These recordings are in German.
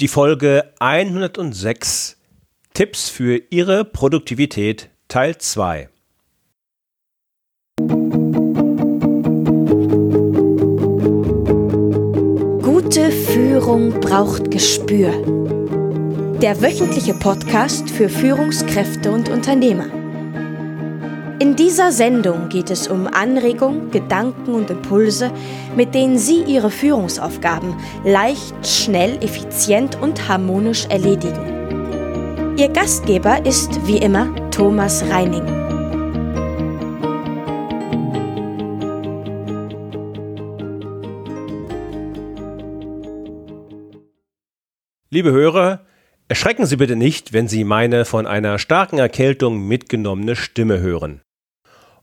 Die Folge 106 Tipps für Ihre Produktivität Teil 2. Gute Führung braucht Gespür. Der wöchentliche Podcast für Führungskräfte und Unternehmer. In dieser Sendung geht es um Anregungen, Gedanken und Impulse, mit denen Sie Ihre Führungsaufgaben leicht, schnell, effizient und harmonisch erledigen. Ihr Gastgeber ist wie immer Thomas Reining. Liebe Hörer, erschrecken Sie bitte nicht, wenn Sie meine von einer starken Erkältung mitgenommene Stimme hören.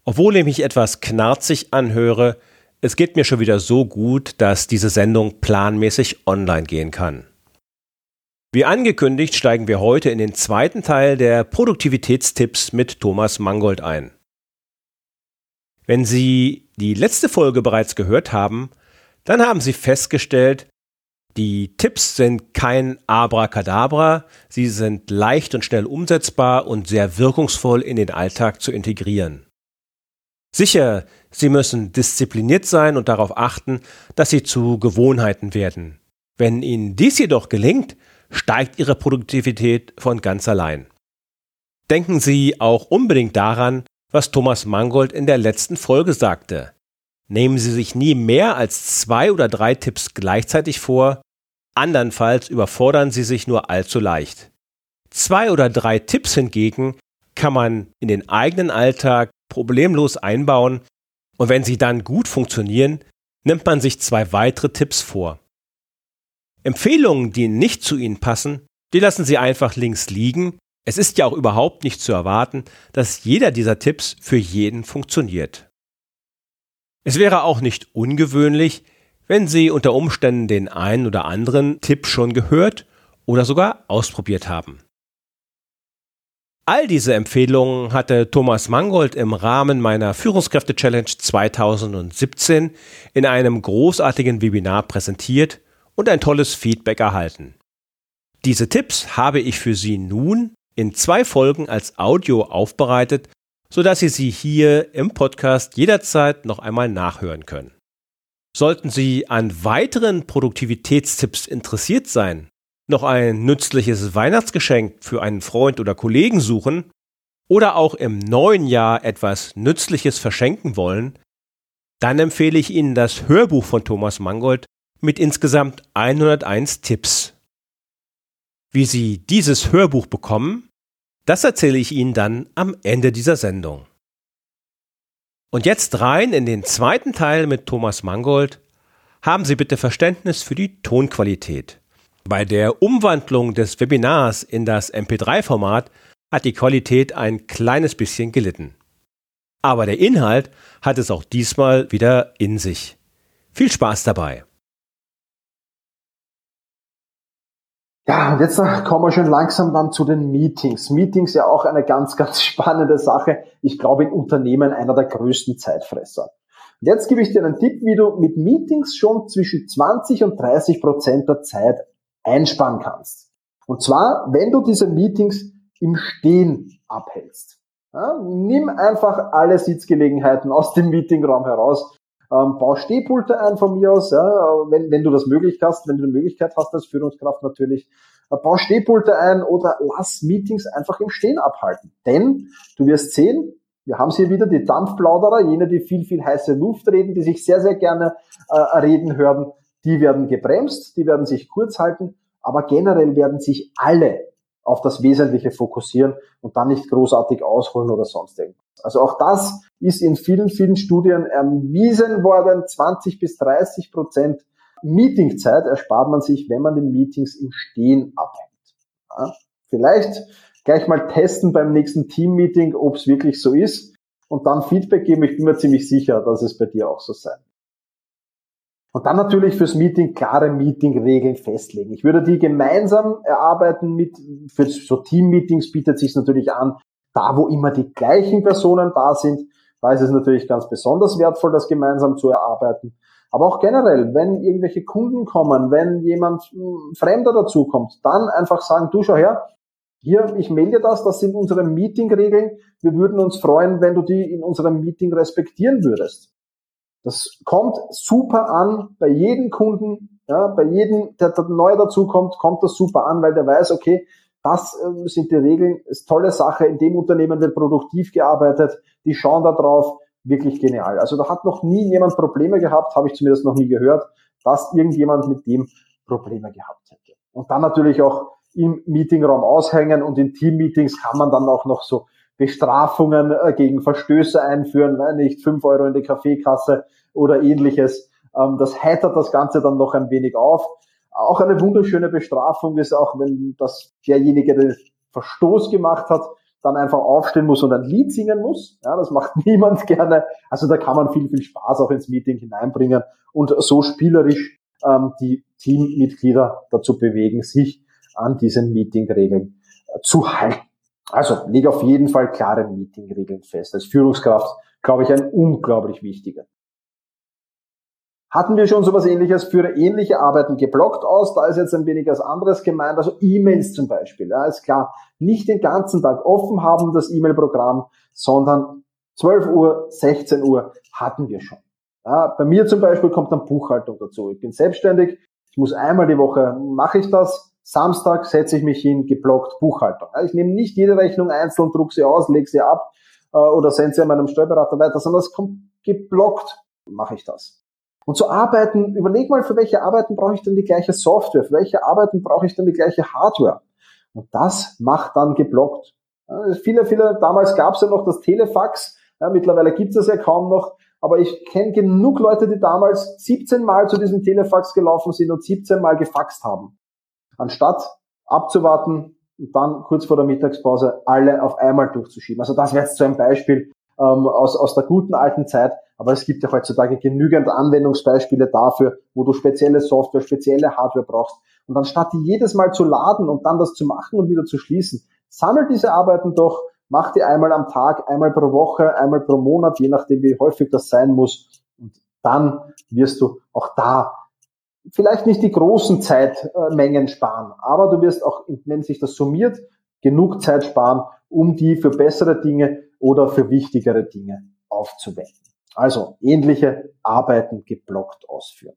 Obwohl ich mich etwas knarzig anhöre, es geht mir schon wieder so gut, dass diese Sendung planmäßig online gehen kann. Wie angekündigt steigen wir heute in den zweiten Teil der Produktivitätstipps mit Thomas Mangold ein. Wenn Sie die letzte Folge bereits gehört haben, dann haben Sie festgestellt, die Tipps sind kein Abracadabra, sie sind leicht und schnell umsetzbar und sehr wirkungsvoll in den Alltag zu integrieren. Sicher, Sie müssen diszipliniert sein und darauf achten, dass Sie zu Gewohnheiten werden. Wenn Ihnen dies jedoch gelingt, steigt Ihre Produktivität von ganz allein. Denken Sie auch unbedingt daran, was Thomas Mangold in der letzten Folge sagte. Nehmen Sie sich nie mehr als zwei oder drei Tipps gleichzeitig vor, andernfalls überfordern Sie sich nur allzu leicht. Zwei oder drei Tipps hingegen kann man in den eigenen Alltag problemlos einbauen und wenn sie dann gut funktionieren, nimmt man sich zwei weitere Tipps vor. Empfehlungen, die nicht zu Ihnen passen, die lassen Sie einfach links liegen. Es ist ja auch überhaupt nicht zu erwarten, dass jeder dieser Tipps für jeden funktioniert. Es wäre auch nicht ungewöhnlich, wenn Sie unter Umständen den einen oder anderen Tipp schon gehört oder sogar ausprobiert haben. All diese Empfehlungen hatte Thomas Mangold im Rahmen meiner Führungskräfte-Challenge 2017 in einem großartigen Webinar präsentiert und ein tolles Feedback erhalten. Diese Tipps habe ich für Sie nun in zwei Folgen als Audio aufbereitet, sodass Sie sie hier im Podcast jederzeit noch einmal nachhören können. Sollten Sie an weiteren Produktivitätstipps interessiert sein noch ein nützliches Weihnachtsgeschenk für einen Freund oder Kollegen suchen oder auch im neuen Jahr etwas Nützliches verschenken wollen, dann empfehle ich Ihnen das Hörbuch von Thomas Mangold mit insgesamt 101 Tipps. Wie Sie dieses Hörbuch bekommen, das erzähle ich Ihnen dann am Ende dieser Sendung. Und jetzt rein in den zweiten Teil mit Thomas Mangold. Haben Sie bitte Verständnis für die Tonqualität. Bei der Umwandlung des Webinars in das MP3-Format hat die Qualität ein kleines bisschen gelitten. Aber der Inhalt hat es auch diesmal wieder in sich. Viel Spaß dabei! Ja, und jetzt kommen wir schon langsam dann zu den Meetings. Meetings ja auch eine ganz, ganz spannende Sache. Ich glaube in Unternehmen einer der größten Zeitfresser. Und jetzt gebe ich dir einen Tipp, wie du mit Meetings schon zwischen 20 und 30 Prozent der Zeit einsparen kannst. Und zwar, wenn du diese Meetings im Stehen abhältst. Ja, nimm einfach alle Sitzgelegenheiten aus dem Meetingraum heraus. Ähm, bau Stehpulte ein von mir aus, ja, wenn, wenn du das möglich hast, wenn du die Möglichkeit hast als Führungskraft natürlich. Äh, bau Stehpulte ein oder lass Meetings einfach im Stehen abhalten. Denn du wirst sehen, wir haben hier wieder die Dampfplauderer, jene, die viel, viel heiße Luft reden, die sich sehr, sehr gerne äh, reden hören die werden gebremst, die werden sich kurz halten, aber generell werden sich alle auf das Wesentliche fokussieren und dann nicht großartig ausholen oder sonst irgendwas. Also auch das ist in vielen, vielen Studien erwiesen worden. 20 bis 30 Prozent Meetingzeit erspart man sich, wenn man die Meetings im Stehen abhängt. Ja, vielleicht gleich mal testen beim nächsten Team-Meeting, ob es wirklich so ist und dann Feedback geben. Ich bin mir ziemlich sicher, dass es bei dir auch so sein und dann natürlich fürs Meeting klare Meeting-Regeln festlegen. Ich würde die gemeinsam erarbeiten mit, für so Team-Meetings bietet sich natürlich an, da wo immer die gleichen Personen da sind, da ist es natürlich ganz besonders wertvoll, das gemeinsam zu erarbeiten. Aber auch generell, wenn irgendwelche Kunden kommen, wenn jemand hm, Fremder dazukommt, dann einfach sagen, du schau her, hier, ich melde das, das sind unsere Meetingregeln. Wir würden uns freuen, wenn du die in unserem Meeting respektieren würdest. Das kommt super an bei jedem Kunden, ja, bei jedem, der, der neu dazukommt, kommt das super an, weil der weiß, okay, das äh, sind die Regeln, ist tolle Sache, in dem Unternehmen wird produktiv gearbeitet, die schauen da drauf, wirklich genial. Also da hat noch nie jemand Probleme gehabt, habe ich zumindest noch nie gehört, dass irgendjemand mit dem Probleme gehabt hätte. Und dann natürlich auch im Meetingraum aushängen und in Teammeetings kann man dann auch noch so Bestrafungen äh, gegen Verstöße einführen, nicht fünf Euro in die Kaffeekasse oder ähnliches. Ähm, das heitert das Ganze dann noch ein wenig auf. Auch eine wunderschöne Bestrafung ist auch, wenn das derjenige, der Verstoß gemacht hat, dann einfach aufstehen muss und ein Lied singen muss. Ja, das macht niemand gerne. Also da kann man viel, viel Spaß auch ins Meeting hineinbringen und so spielerisch ähm, die Teammitglieder dazu bewegen, sich an diesen Meetingregeln äh, zu halten. Also leg auf jeden Fall klare Meetingregeln fest. Als Führungskraft, glaube ich, ein unglaublich wichtiger. Hatten wir schon sowas ähnliches für ähnliche Arbeiten geblockt aus? Da ist jetzt ein wenig was anderes gemeint. Also E-Mails zum Beispiel. Ja, ist klar. Nicht den ganzen Tag offen haben, das E-Mail-Programm, sondern 12 Uhr, 16 Uhr hatten wir schon. Ja, bei mir zum Beispiel kommt dann Buchhaltung dazu. Ich bin selbstständig. Ich muss einmal die Woche mache ich das. Samstag setze ich mich hin, geblockt Buchhaltung. Ich nehme nicht jede Rechnung einzeln, druck sie aus, lege sie ab äh, oder sende sie an meinem Steuerberater weiter, sondern es kommt geblockt, mache ich das. Und zu Arbeiten, überleg mal, für welche Arbeiten brauche ich denn die gleiche Software, für welche Arbeiten brauche ich denn die gleiche Hardware. Und das macht dann geblockt. Viele, viele, damals gab es ja noch das Telefax, ja, mittlerweile gibt es das ja kaum noch, aber ich kenne genug Leute, die damals 17 Mal zu diesem Telefax gelaufen sind und 17 Mal gefaxt haben. Anstatt abzuwarten und dann kurz vor der Mittagspause alle auf einmal durchzuschieben. Also das wäre jetzt so ein Beispiel ähm, aus, aus der guten alten Zeit, aber es gibt ja heutzutage genügend Anwendungsbeispiele dafür, wo du spezielle Software, spezielle Hardware brauchst. Und anstatt die jedes Mal zu laden und dann das zu machen und wieder zu schließen, sammel diese Arbeiten doch, mach die einmal am Tag, einmal pro Woche, einmal pro Monat, je nachdem wie häufig das sein muss. Und dann wirst du auch da vielleicht nicht die großen Zeitmengen sparen, aber du wirst auch, wenn sich das summiert, genug Zeit sparen, um die für bessere Dinge oder für wichtigere Dinge aufzuwenden. Also ähnliche Arbeiten geblockt ausführen.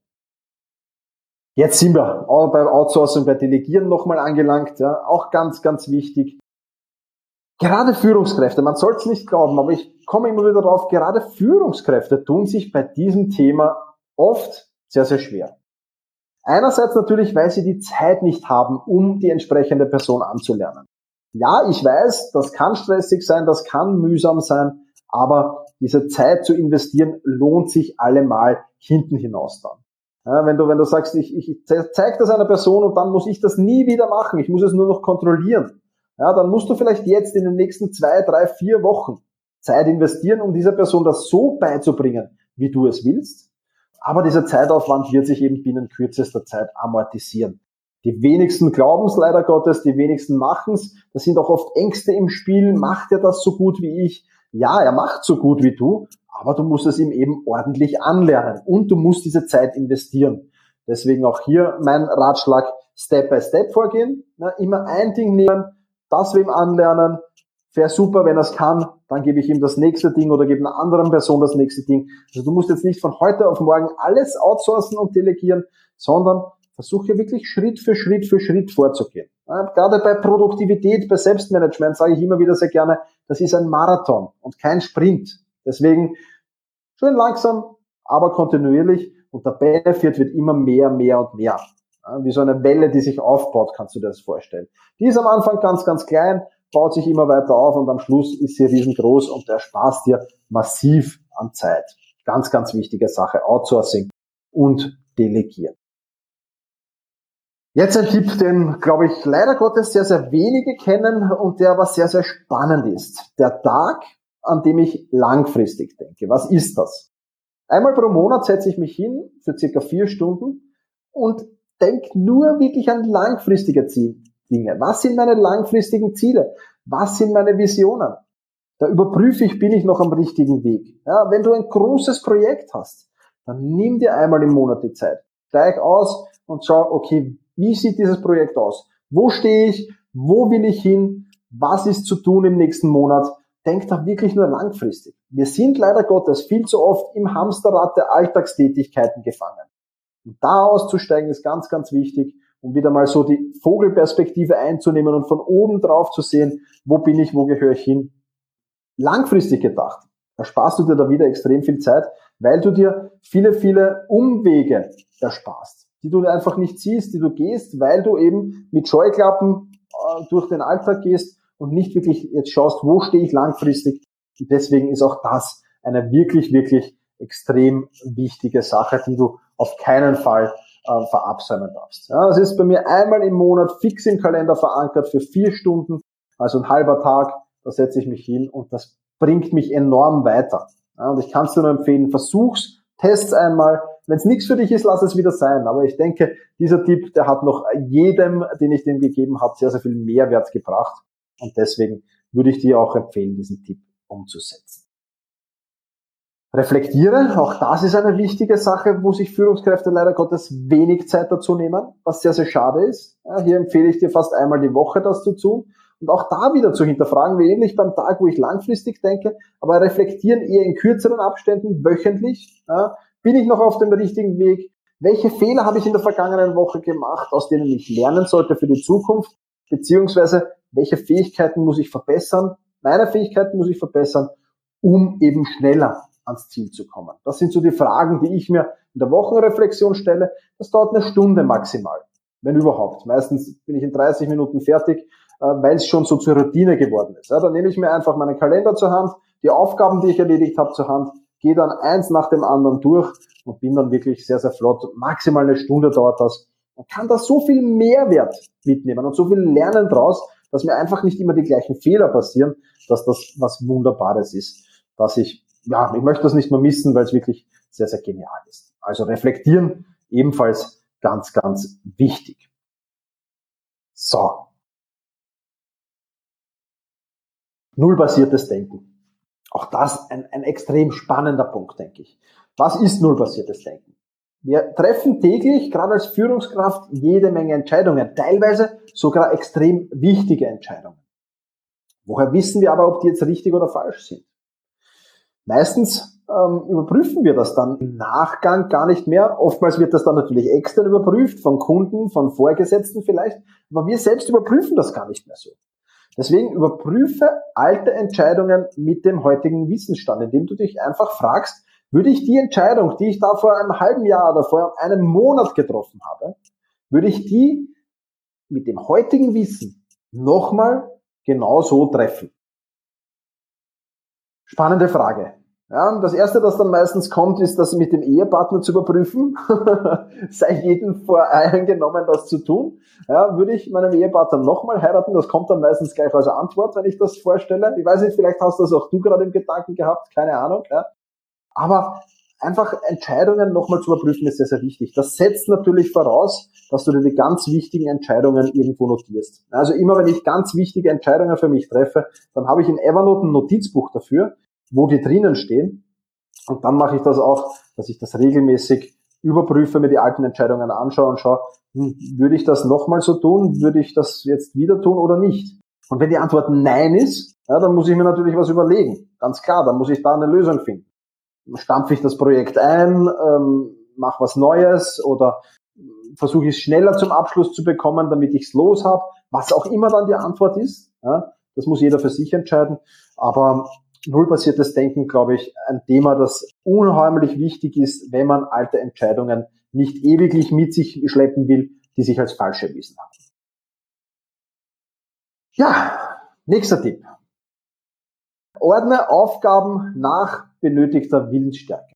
Jetzt sind wir beim Outsourcing, bei Delegieren nochmal angelangt. Ja, auch ganz, ganz wichtig. Gerade Führungskräfte, man soll es nicht glauben, aber ich komme immer wieder darauf, gerade Führungskräfte tun sich bei diesem Thema oft sehr, sehr schwer. Einerseits natürlich, weil sie die Zeit nicht haben, um die entsprechende Person anzulernen. Ja, ich weiß, das kann stressig sein, das kann mühsam sein, aber diese Zeit zu investieren lohnt sich allemal hinten hinaus dann. Ja, wenn du, wenn du sagst, ich, ich zeige das einer Person und dann muss ich das nie wieder machen, ich muss es nur noch kontrollieren, ja, dann musst du vielleicht jetzt in den nächsten zwei, drei, vier Wochen Zeit investieren, um dieser Person das so beizubringen, wie du es willst. Aber dieser Zeitaufwand wird sich eben binnen kürzester Zeit amortisieren. Die wenigsten glauben es leider Gottes, die wenigsten machen es. Da sind auch oft Ängste im Spiel. Macht er das so gut wie ich? Ja, er macht so gut wie du, aber du musst es ihm eben ordentlich anlernen und du musst diese Zeit investieren. Deswegen auch hier mein Ratschlag, Step by Step vorgehen. Na, immer ein Ding nehmen, das wem anlernen. Wäre super, wenn er es kann, dann gebe ich ihm das nächste Ding oder gebe einer anderen Person das nächste Ding. Also du musst jetzt nicht von heute auf morgen alles outsourcen und delegieren, sondern versuche wirklich Schritt für Schritt für Schritt vorzugehen. Gerade bei Produktivität, bei Selbstmanagement sage ich immer wieder sehr gerne, das ist ein Marathon und kein Sprint. Deswegen schön langsam, aber kontinuierlich und der Benefit wird immer mehr, mehr und mehr. Wie so eine Welle, die sich aufbaut, kannst du dir das vorstellen. Die ist am Anfang ganz, ganz klein, baut sich immer weiter auf und am Schluss ist sie riesengroß und ersparst dir massiv an Zeit. Ganz, ganz wichtige Sache. Outsourcing und Delegieren. Jetzt ein Tipp, den, glaube ich, leider Gottes sehr, sehr wenige kennen und der aber sehr, sehr spannend ist. Der Tag, an dem ich langfristig denke. Was ist das? Einmal pro Monat setze ich mich hin für circa vier Stunden und denke nur wirklich an langfristige Dinge. Was sind meine langfristigen Ziele? Was sind meine Visionen? Da überprüfe ich, bin ich noch am richtigen Weg. Ja, wenn du ein großes Projekt hast, dann nimm dir einmal im Monat die Zeit. Steig aus und schau, okay, wie sieht dieses Projekt aus? Wo stehe ich? Wo will ich hin? Was ist zu tun im nächsten Monat? Denk da wirklich nur langfristig. Wir sind leider Gottes viel zu oft im Hamsterrad der Alltagstätigkeiten gefangen. Und da auszusteigen ist ganz, ganz wichtig, um wieder mal so die Vogelperspektive einzunehmen und von oben drauf zu sehen, wo bin ich, wo gehöre ich hin. Langfristig gedacht, ersparst du dir da wieder extrem viel Zeit, weil du dir viele, viele Umwege ersparst, die du einfach nicht siehst, die du gehst, weil du eben mit Scheuklappen äh, durch den Alltag gehst und nicht wirklich jetzt schaust, wo stehe ich langfristig. Und deswegen ist auch das eine wirklich, wirklich extrem wichtige Sache, die du auf keinen Fall äh, verabsäumen darfst. Ja, das ist bei mir einmal im Monat fix im Kalender verankert für vier Stunden, also ein halber Tag, da setze ich mich hin und das bringt mich enorm weiter. Ja, und ich kann es dir nur empfehlen, versuch's, test's einmal. Wenn es nichts für dich ist, lass es wieder sein. Aber ich denke, dieser Tipp, der hat noch jedem, den ich dem gegeben habe, sehr, sehr viel Mehrwert gebracht. Und deswegen würde ich dir auch empfehlen, diesen Tipp umzusetzen. Reflektiere, auch das ist eine wichtige Sache, wo sich Führungskräfte leider Gottes wenig Zeit dazu nehmen, was sehr, sehr schade ist. Ja, hier empfehle ich dir fast einmal die Woche das zu tun und auch da wieder zu hinterfragen, wie ähnlich beim Tag, wo ich langfristig denke, aber reflektieren eher in kürzeren Abständen, wöchentlich. Ja, bin ich noch auf dem richtigen Weg? Welche Fehler habe ich in der vergangenen Woche gemacht, aus denen ich lernen sollte für die Zukunft? Beziehungsweise, welche Fähigkeiten muss ich verbessern? Meine Fähigkeiten muss ich verbessern, um eben schneller ans Ziel zu kommen. Das sind so die Fragen, die ich mir in der Wochenreflexion stelle. Das dauert eine Stunde maximal, wenn überhaupt. Meistens bin ich in 30 Minuten fertig, äh, weil es schon so zur Routine geworden ist. Ja, dann nehme ich mir einfach meinen Kalender zur Hand, die Aufgaben, die ich erledigt habe, zur Hand, gehe dann eins nach dem anderen durch und bin dann wirklich sehr, sehr flott. Maximal eine Stunde dauert das und kann da so viel Mehrwert mitnehmen und so viel lernen draus, dass mir einfach nicht immer die gleichen Fehler passieren, dass das was Wunderbares ist, dass ich ja, ich möchte das nicht mehr missen, weil es wirklich sehr, sehr genial ist. Also reflektieren ebenfalls ganz, ganz wichtig. So. Nullbasiertes Denken. Auch das ein, ein extrem spannender Punkt, denke ich. Was ist nullbasiertes Denken? Wir treffen täglich, gerade als Führungskraft, jede Menge Entscheidungen, teilweise sogar extrem wichtige Entscheidungen. Woher wissen wir aber, ob die jetzt richtig oder falsch sind? Meistens ähm, überprüfen wir das dann im Nachgang gar nicht mehr. Oftmals wird das dann natürlich extern überprüft, von Kunden, von Vorgesetzten vielleicht, aber wir selbst überprüfen das gar nicht mehr so. Deswegen überprüfe alte Entscheidungen mit dem heutigen Wissensstand, indem du dich einfach fragst, würde ich die Entscheidung, die ich da vor einem halben Jahr oder vor einem Monat getroffen habe, würde ich die mit dem heutigen Wissen nochmal genau so treffen? Spannende Frage. Ja, das erste, das dann meistens kommt, ist, das mit dem Ehepartner zu überprüfen. Sei jedem voreingenommen, das zu tun. Ja, würde ich meinem Ehepartner nochmal heiraten? Das kommt dann meistens gleich als Antwort, wenn ich das vorstelle. Ich weiß nicht, vielleicht hast das auch du gerade im Gedanken gehabt, keine Ahnung. Ja. Aber einfach Entscheidungen nochmal zu überprüfen ist sehr, sehr wichtig. Das setzt natürlich voraus, dass du dir die ganz wichtigen Entscheidungen irgendwo notierst. Also immer wenn ich ganz wichtige Entscheidungen für mich treffe, dann habe ich in Evernote ein Notizbuch dafür wo die drinnen stehen. Und dann mache ich das auch, dass ich das regelmäßig überprüfe, mir die alten Entscheidungen anschaue und schaue, hm, würde ich das nochmal so tun? Würde ich das jetzt wieder tun oder nicht? Und wenn die Antwort Nein ist, ja, dann muss ich mir natürlich was überlegen. Ganz klar, dann muss ich da eine Lösung finden. Stampfe ich das Projekt ein, ähm, mache was Neues oder versuche ich es schneller zum Abschluss zu bekommen, damit ich es los habe. Was auch immer dann die Antwort ist, ja, das muss jeder für sich entscheiden. Aber nullbasiertes Denken, glaube ich, ein Thema, das unheimlich wichtig ist, wenn man alte Entscheidungen nicht ewiglich mit sich schleppen will, die sich als falsch erwiesen haben. Ja, nächster Tipp. Ordne Aufgaben nach benötigter Willensstärke.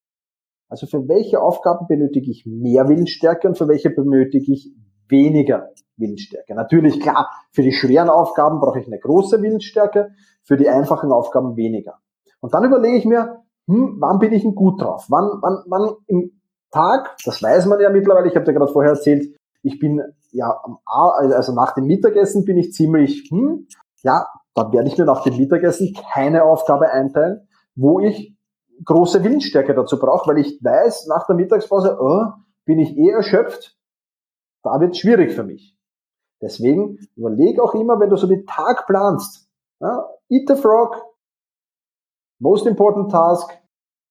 Also für welche Aufgaben benötige ich mehr Willensstärke und für welche benötige ich weniger Willensstärke. Natürlich, klar, für die schweren Aufgaben brauche ich eine große Willensstärke, für die einfachen Aufgaben weniger. Und dann überlege ich mir, hm, wann bin ich denn gut drauf? Wann, wann, wann im Tag, das weiß man ja mittlerweile, ich habe dir gerade vorher erzählt, ich bin ja am also nach dem Mittagessen bin ich ziemlich, hm, ja, dann werde ich mir nach dem Mittagessen keine Aufgabe einteilen, wo ich große Willensstärke dazu brauche, weil ich weiß, nach der Mittagspause oh, bin ich eh erschöpft, da wird es schwierig für mich. Deswegen überleg auch immer, wenn du so den Tag planst, ja, eat the frog, most important task,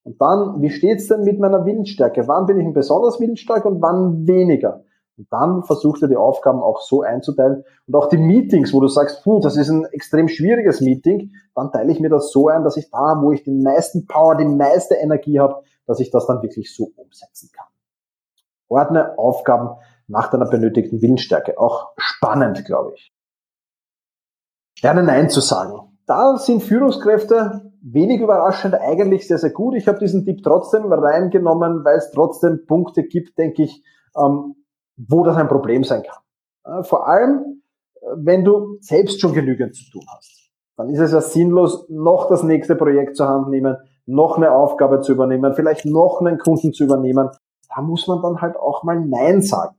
und dann, wie steht's denn mit meiner Willensstärke? Wann bin ich besonders willensstark und wann weniger? Und dann versucht er die Aufgaben auch so einzuteilen. Und auch die Meetings, wo du sagst, puh, das ist ein extrem schwieriges Meeting, dann teile ich mir das so ein, dass ich da, wo ich den meisten Power, die meiste Energie habe, dass ich das dann wirklich so umsetzen kann. Ordne Aufgaben nach deiner benötigten Willensstärke. Auch spannend, glaube ich. Lerne Nein zu sagen. Da sind Führungskräfte wenig überraschend eigentlich sehr, sehr gut. Ich habe diesen Tipp trotzdem reingenommen, weil es trotzdem Punkte gibt, denke ich, ähm, wo das ein Problem sein kann. Vor allem, äh, wenn du selbst schon genügend zu tun hast. Dann ist es ja sinnlos, noch das nächste Projekt zur Hand nehmen, noch eine Aufgabe zu übernehmen, vielleicht noch einen Kunden zu übernehmen. Da muss man dann halt auch mal Nein sagen.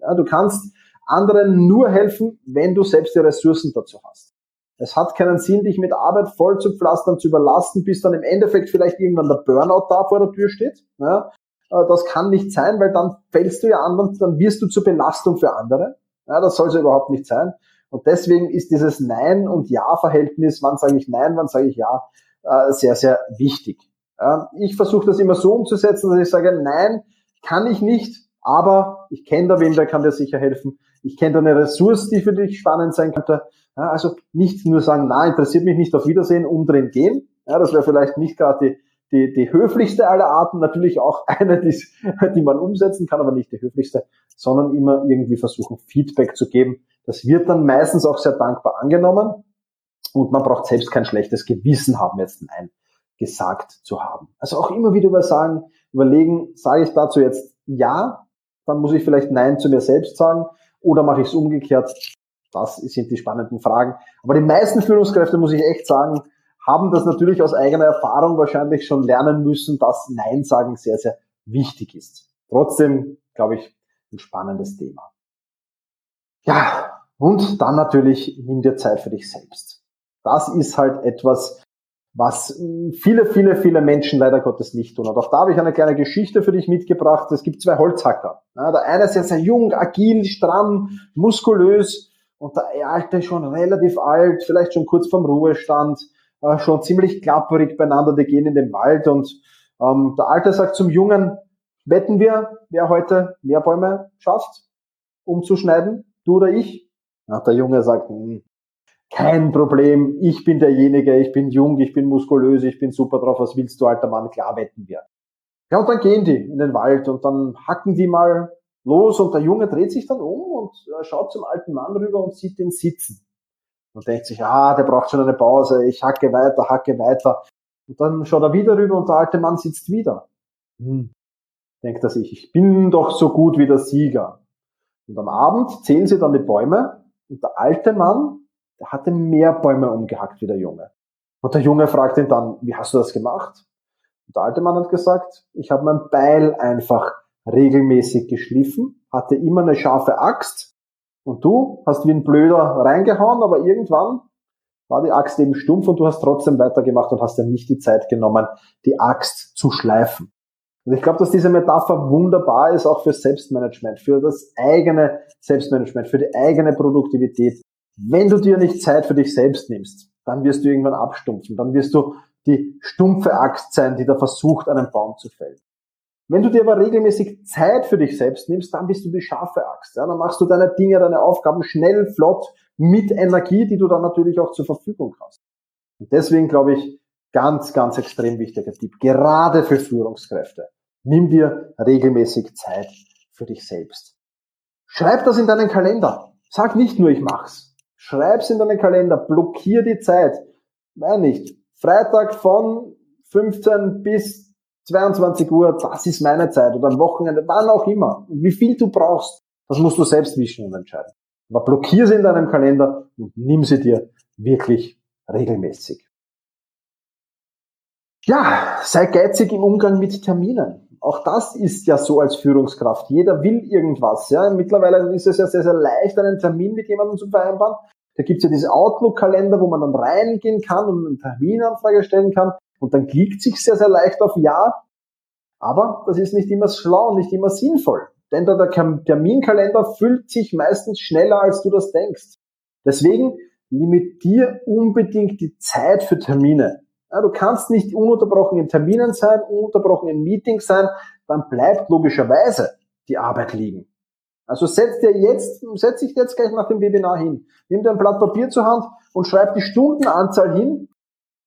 Ja, du kannst anderen nur helfen, wenn du selbst die Ressourcen dazu hast. Es hat keinen Sinn, dich mit Arbeit voll zu pflastern, zu überlasten, bis dann im Endeffekt vielleicht irgendwann der Burnout da vor der Tür steht. Ja, äh, das kann nicht sein, weil dann fällst du ja an und dann wirst du zur Belastung für andere. Ja, das soll so überhaupt nicht sein. Und deswegen ist dieses Nein- und Ja-Verhältnis, wann sage ich Nein, wann sage ich Ja, äh, sehr, sehr wichtig. Ich versuche das immer so umzusetzen, dass ich sage, nein, kann ich nicht, aber ich kenne da wen, der kann dir sicher helfen. Ich kenne da eine Ressource, die für dich spannend sein könnte. Also nicht nur sagen, na, interessiert mich nicht, auf Wiedersehen, umdrehen, gehen. Ja, das wäre vielleicht nicht gerade die, die, die höflichste aller Arten, natürlich auch eine, die, die man umsetzen kann, aber nicht die höflichste, sondern immer irgendwie versuchen, Feedback zu geben. Das wird dann meistens auch sehr dankbar angenommen und man braucht selbst kein schlechtes Gewissen haben, jetzt Nein gesagt zu haben. Also auch immer wieder über sagen, überlegen, sage ich dazu jetzt Ja, dann muss ich vielleicht Nein zu mir selbst sagen oder mache ich es umgekehrt. Das sind die spannenden Fragen. Aber die meisten Führungskräfte, muss ich echt sagen, haben das natürlich aus eigener Erfahrung wahrscheinlich schon lernen müssen, dass Nein sagen sehr, sehr wichtig ist. Trotzdem, glaube ich, ein spannendes Thema. Ja, und dann natürlich, nimm dir Zeit für dich selbst. Das ist halt etwas, was viele, viele, viele Menschen leider Gottes nicht tun. Und auch da habe ich eine kleine Geschichte für dich mitgebracht. Es gibt zwei Holzhacker. der eine ist sehr, sehr jung, agil, stramm, muskulös und der alte schon relativ alt, vielleicht schon kurz vorm Ruhestand äh, schon ziemlich klapperig beieinander, die gehen in den Wald und ähm, der Alte sagt zum Jungen, wetten wir, wer heute mehr Bäume schafft, umzuschneiden, du oder ich? Ja, der Junge sagt, hm, kein Problem, ich bin derjenige, ich bin jung, ich bin muskulös, ich bin super drauf, was willst du, alter Mann, klar wetten wir. Ja, und dann gehen die in den Wald und dann hacken die mal los und der Junge dreht sich dann um und äh, schaut zum alten Mann rüber und sieht den sitzen und denkt sich, ah, der braucht schon eine Pause, ich hacke weiter, hacke weiter. Und dann schaut er wieder rüber und der alte Mann sitzt wieder. Hm. Denkt er sich, ich bin doch so gut wie der Sieger. Und am Abend zählen sie dann die Bäume und der alte Mann, der hatte mehr Bäume umgehackt wie der Junge. Und der Junge fragt ihn dann, wie hast du das gemacht? Und der alte Mann hat gesagt, ich habe mein Beil einfach regelmäßig geschliffen, hatte immer eine scharfe Axt und du hast wie ein Blöder reingehauen, aber irgendwann war die Axt eben stumpf und du hast trotzdem weitergemacht und hast ja nicht die Zeit genommen, die Axt zu schleifen. Und ich glaube, dass diese Metapher wunderbar ist, auch für Selbstmanagement, für das eigene Selbstmanagement, für die eigene Produktivität. Wenn du dir nicht Zeit für dich selbst nimmst, dann wirst du irgendwann abstumpfen, dann wirst du die stumpfe Axt sein, die da versucht, einen Baum zu fällen. Wenn du dir aber regelmäßig Zeit für dich selbst nimmst, dann bist du die scharfe Axt. Ja? Dann machst du deine Dinge, deine Aufgaben schnell, flott, mit Energie, die du dann natürlich auch zur Verfügung hast. Und deswegen glaube ich, ganz, ganz extrem wichtiger Tipp, gerade für Führungskräfte. Nimm dir regelmäßig Zeit für dich selbst. Schreib das in deinen Kalender. Sag nicht nur, ich mach's. Schreib's in deinen Kalender. Blockier die Zeit. Nein, nicht. Freitag von 15 bis 22 Uhr, das ist meine Zeit oder am Wochenende, wann auch immer. wie viel du brauchst, das musst du selbst wischen und entscheiden. Aber blockier sie in deinem Kalender und nimm sie dir wirklich regelmäßig. Ja, sei geizig im Umgang mit Terminen. Auch das ist ja so als Führungskraft. Jeder will irgendwas. Ja. Mittlerweile ist es ja sehr, sehr leicht, einen Termin mit jemandem zu vereinbaren. Da gibt's ja diese Outlook-Kalender, wo man dann reingehen kann und eine Terminanfrage stellen kann. Und dann klickt sich sehr, sehr leicht auf Ja. Aber das ist nicht immer schlau, nicht immer sinnvoll. Denn der Terminkalender füllt sich meistens schneller, als du das denkst. Deswegen limitier unbedingt die Zeit für Termine. Ja, du kannst nicht ununterbrochen in Terminen sein, ununterbrochen in Meetings sein, dann bleibt logischerweise die Arbeit liegen. Also setz dir jetzt, setz dich jetzt gleich nach dem Webinar hin. Nimm dir ein Blatt Papier zur Hand und schreib die Stundenanzahl hin,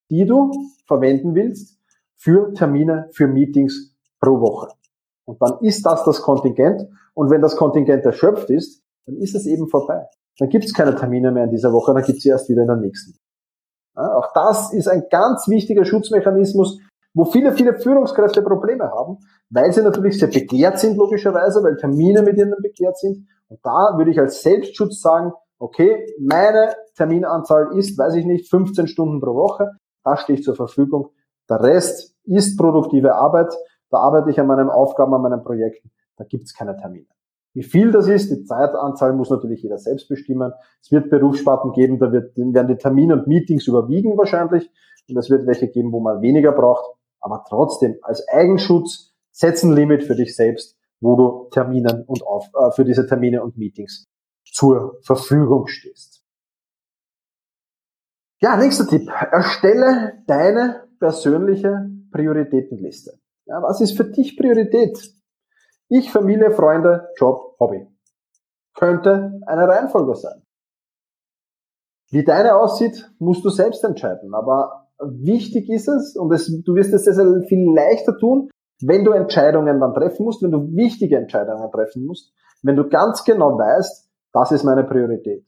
die du verwenden willst für Termine, für Meetings pro Woche. Und dann ist das das Kontingent. Und wenn das Kontingent erschöpft ist, dann ist es eben vorbei. Dann gibt es keine Termine mehr in dieser Woche, dann gibt es sie erst wieder in der nächsten. Ja, auch das ist ein ganz wichtiger Schutzmechanismus, wo viele, viele Führungskräfte Probleme haben, weil sie natürlich sehr begehrt sind, logischerweise, weil Termine mit ihnen begehrt sind. Und da würde ich als Selbstschutz sagen, okay, meine Terminanzahl ist, weiß ich nicht, 15 Stunden pro Woche. Da stehe ich zur Verfügung. Der Rest ist produktive Arbeit. Da arbeite ich an meinen Aufgaben, an meinen Projekten. Da gibt es keine Termine. Wie viel das ist, die Zeitanzahl muss natürlich jeder selbst bestimmen. Es wird Berufssparten geben, da wird, werden die Termine und Meetings überwiegen wahrscheinlich. Und es wird welche geben, wo man weniger braucht. Aber trotzdem, als Eigenschutz, setz ein Limit für dich selbst, wo du Terminen und auf, äh, für diese Termine und Meetings zur Verfügung stehst. Ja, nächster Tipp. Erstelle deine persönliche Prioritätenliste. Ja, was ist für dich Priorität? Ich, Familie, Freunde, Job, Hobby. Könnte eine Reihenfolge sein. Wie deine aussieht, musst du selbst entscheiden. Aber wichtig ist es, und es, du wirst es sehr, sehr viel leichter tun, wenn du Entscheidungen dann treffen musst, wenn du wichtige Entscheidungen treffen musst, wenn du ganz genau weißt, das ist meine Priorität.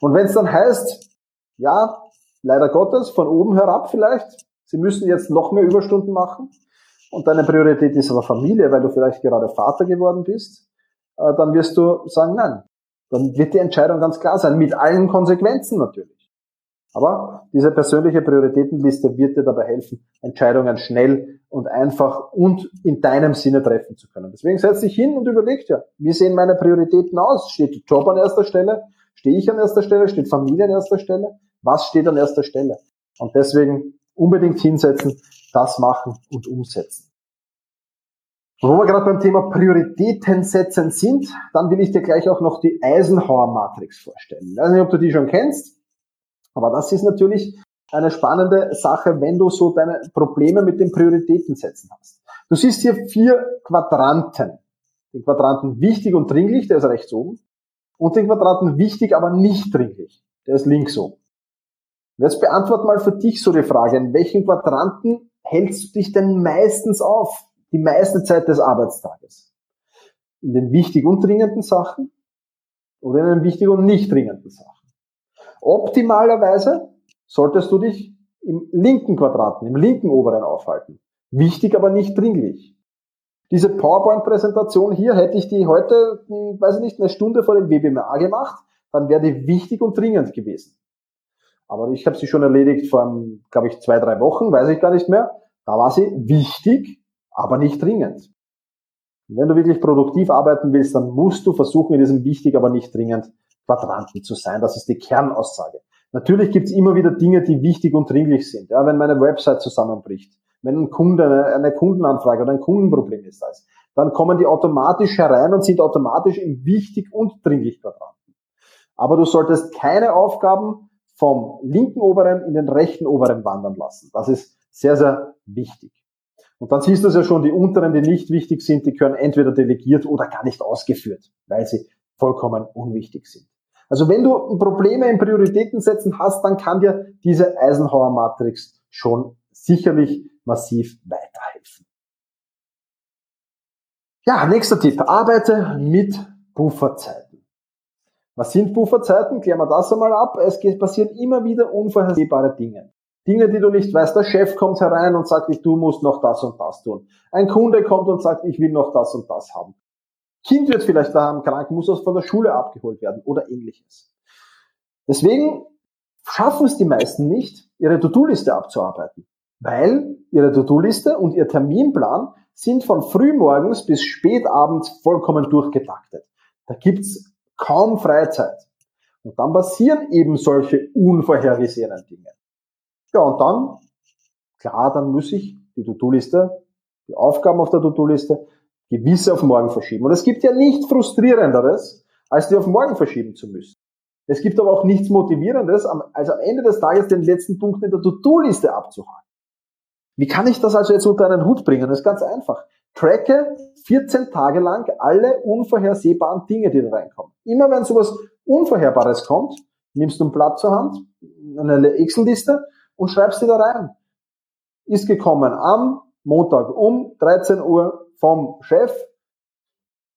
Und wenn es dann heißt, ja, leider Gottes, von oben herab vielleicht, sie müssen jetzt noch mehr Überstunden machen, und deine Priorität ist aber Familie, weil du vielleicht gerade Vater geworden bist, äh, dann wirst du sagen, nein. Dann wird die Entscheidung ganz klar sein, mit allen Konsequenzen natürlich. Aber diese persönliche Prioritätenliste wird dir dabei helfen, Entscheidungen schnell und einfach und in deinem Sinne treffen zu können. Deswegen setz dich hin und überleg dir, wie sehen meine Prioritäten aus? Steht Job an erster Stelle? Stehe ich an erster Stelle? Steht Familie an erster Stelle? Was steht an erster Stelle? Und deswegen unbedingt hinsetzen, das machen und umsetzen. Und wo wir gerade beim Thema Prioritäten setzen sind, dann will ich dir gleich auch noch die Eisenhower-Matrix vorstellen. Ich weiß nicht, ob du die schon kennst, aber das ist natürlich eine spannende Sache, wenn du so deine Probleme mit den Prioritäten setzen hast. Du siehst hier vier Quadranten. Den Quadranten wichtig und dringlich, der ist rechts oben. Und den Quadranten wichtig, aber nicht dringlich, der ist links oben. Jetzt beantwort mal für dich so die Frage, in welchen Quadranten hältst du dich denn meistens auf? Die meiste Zeit des Arbeitstages. In den wichtig und dringenden Sachen oder in den wichtig und nicht dringenden Sachen. Optimalerweise solltest du dich im linken Quadranten, im linken oberen aufhalten. Wichtig, aber nicht dringlich. Diese PowerPoint-Präsentation hier hätte ich die heute, hm, weiß ich nicht, eine Stunde vor dem Webinar gemacht, dann wäre die wichtig und dringend gewesen. Aber ich habe sie schon erledigt vor, glaube ich, zwei, drei Wochen, weiß ich gar nicht mehr. Da war sie wichtig, aber nicht dringend. Und wenn du wirklich produktiv arbeiten willst, dann musst du versuchen, in diesem wichtig, aber nicht dringend Quadranten zu sein. Das ist die Kernaussage. Natürlich gibt es immer wieder Dinge, die wichtig und dringlich sind. Ja, wenn meine Website zusammenbricht, wenn ein Kunde eine, Kundenanfrage oder ein Kundenproblem ist, das, dann kommen die automatisch herein und sind automatisch im wichtig und dringlich Quadranten. Aber du solltest keine Aufgaben vom linken oberen in den rechten oberen wandern lassen. Das ist sehr, sehr wichtig. Und dann siehst du es ja schon, die unteren, die nicht wichtig sind, die können entweder delegiert oder gar nicht ausgeführt, weil sie vollkommen unwichtig sind. Also wenn du Probleme im Prioritäten setzen hast, dann kann dir diese Eisenhower-Matrix schon sicherlich massiv weiterhelfen. Ja, nächster Tipp. Arbeite mit Pufferzeiten. Was sind Pufferzeiten? Klären wir das einmal ab. Es passieren immer wieder unvorhersehbare Dinge. Dinge, die du nicht weißt. Der Chef kommt herein und sagt, du musst noch das und das tun. Ein Kunde kommt und sagt, ich will noch das und das haben. Kind wird vielleicht daheim krank, muss aus von der Schule abgeholt werden oder ähnliches. Deswegen schaffen es die meisten nicht, ihre To-Do-Liste abzuarbeiten, weil ihre To-Do-Liste und ihr Terminplan sind von frühmorgens bis spätabends vollkommen durchgetaktet. Da gibt's kaum Freizeit. Und dann passieren eben solche unvorhergesehenen Dinge. Ja, und dann klar, dann muss ich die To-Do-Liste, die Aufgaben auf der To-Do-Liste gewisse auf morgen verschieben. Und es gibt ja nichts frustrierenderes, als die auf morgen verschieben zu müssen. Es gibt aber auch nichts motivierendes, als am Ende des Tages den letzten Punkt in der To-Do-Liste abzuhaken. Wie kann ich das also jetzt unter einen Hut bringen? Das ist ganz einfach. Tracke 14 Tage lang alle unvorhersehbaren Dinge, die da reinkommen. Immer wenn sowas Unvorherbares kommt, nimmst du ein Blatt zur Hand, eine Excel-Liste und schreibst die da rein. Ist gekommen am Montag um 13 Uhr vom Chef,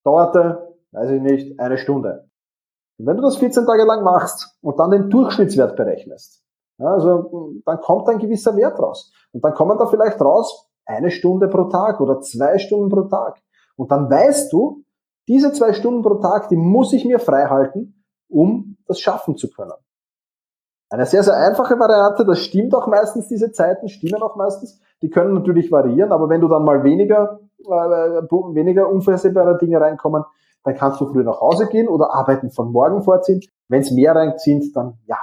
dauerte, weiß ich nicht, eine Stunde. Und wenn du das 14 Tage lang machst und dann den Durchschnittswert berechnest, also dann kommt ein gewisser Wert raus. Und dann kommen da vielleicht raus eine Stunde pro Tag oder zwei Stunden pro Tag. Und dann weißt du, diese zwei Stunden pro Tag, die muss ich mir frei halten, um das schaffen zu können. Eine sehr, sehr einfache Variante, das stimmt auch meistens, diese Zeiten stimmen auch meistens, die können natürlich variieren, aber wenn du dann mal weniger, äh, weniger unvorhersehbare Dinge reinkommen, dann kannst du früher nach Hause gehen oder arbeiten von morgen vorziehen. Wenn es mehr reinzieht, dann ja,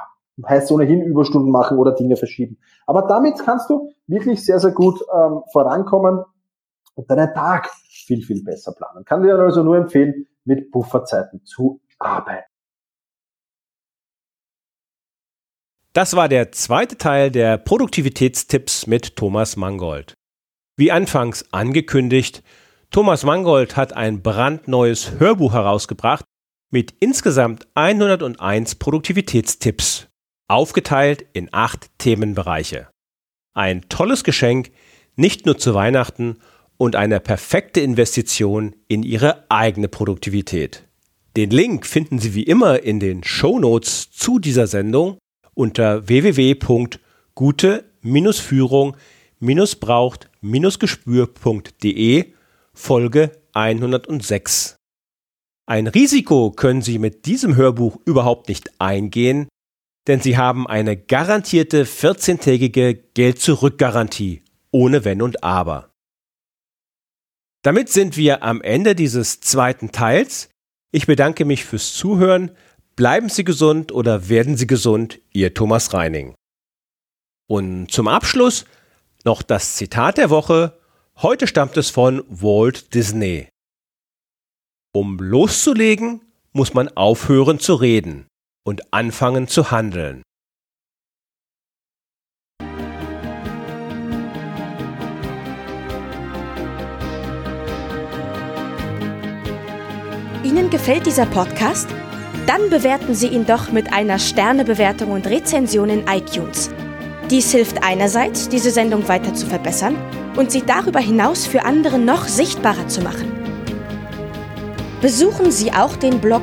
heißt ohnehin Überstunden machen oder Dinge verschieben. Aber damit kannst du wirklich sehr, sehr gut ähm, vorankommen und deinen Tag viel, viel besser planen. Kann dir also nur empfehlen, mit Pufferzeiten zu arbeiten. Das war der zweite Teil der Produktivitätstipps mit Thomas Mangold. Wie anfangs angekündigt, Thomas Mangold hat ein brandneues Hörbuch herausgebracht mit insgesamt 101 Produktivitätstipps, aufgeteilt in acht Themenbereiche. Ein tolles Geschenk, nicht nur zu Weihnachten und eine perfekte Investition in Ihre eigene Produktivität. Den Link finden Sie wie immer in den Show Notes zu dieser Sendung unter www.gute-führung-braucht-gespür.de Folge 106. Ein Risiko können Sie mit diesem Hörbuch überhaupt nicht eingehen, denn Sie haben eine garantierte 14-tägige Geld-Zurück-Garantie ohne Wenn und Aber. Damit sind wir am Ende dieses zweiten Teils. Ich bedanke mich fürs Zuhören. Bleiben Sie gesund oder werden Sie gesund, Ihr Thomas Reining. Und zum Abschluss noch das Zitat der Woche. Heute stammt es von Walt Disney. Um loszulegen, muss man aufhören zu reden und anfangen zu handeln. Ihnen gefällt dieser Podcast? Dann bewerten Sie ihn doch mit einer Sternebewertung und Rezension in iTunes. Dies hilft einerseits, diese Sendung weiter zu verbessern und sie darüber hinaus für andere noch sichtbarer zu machen. Besuchen Sie auch den Blog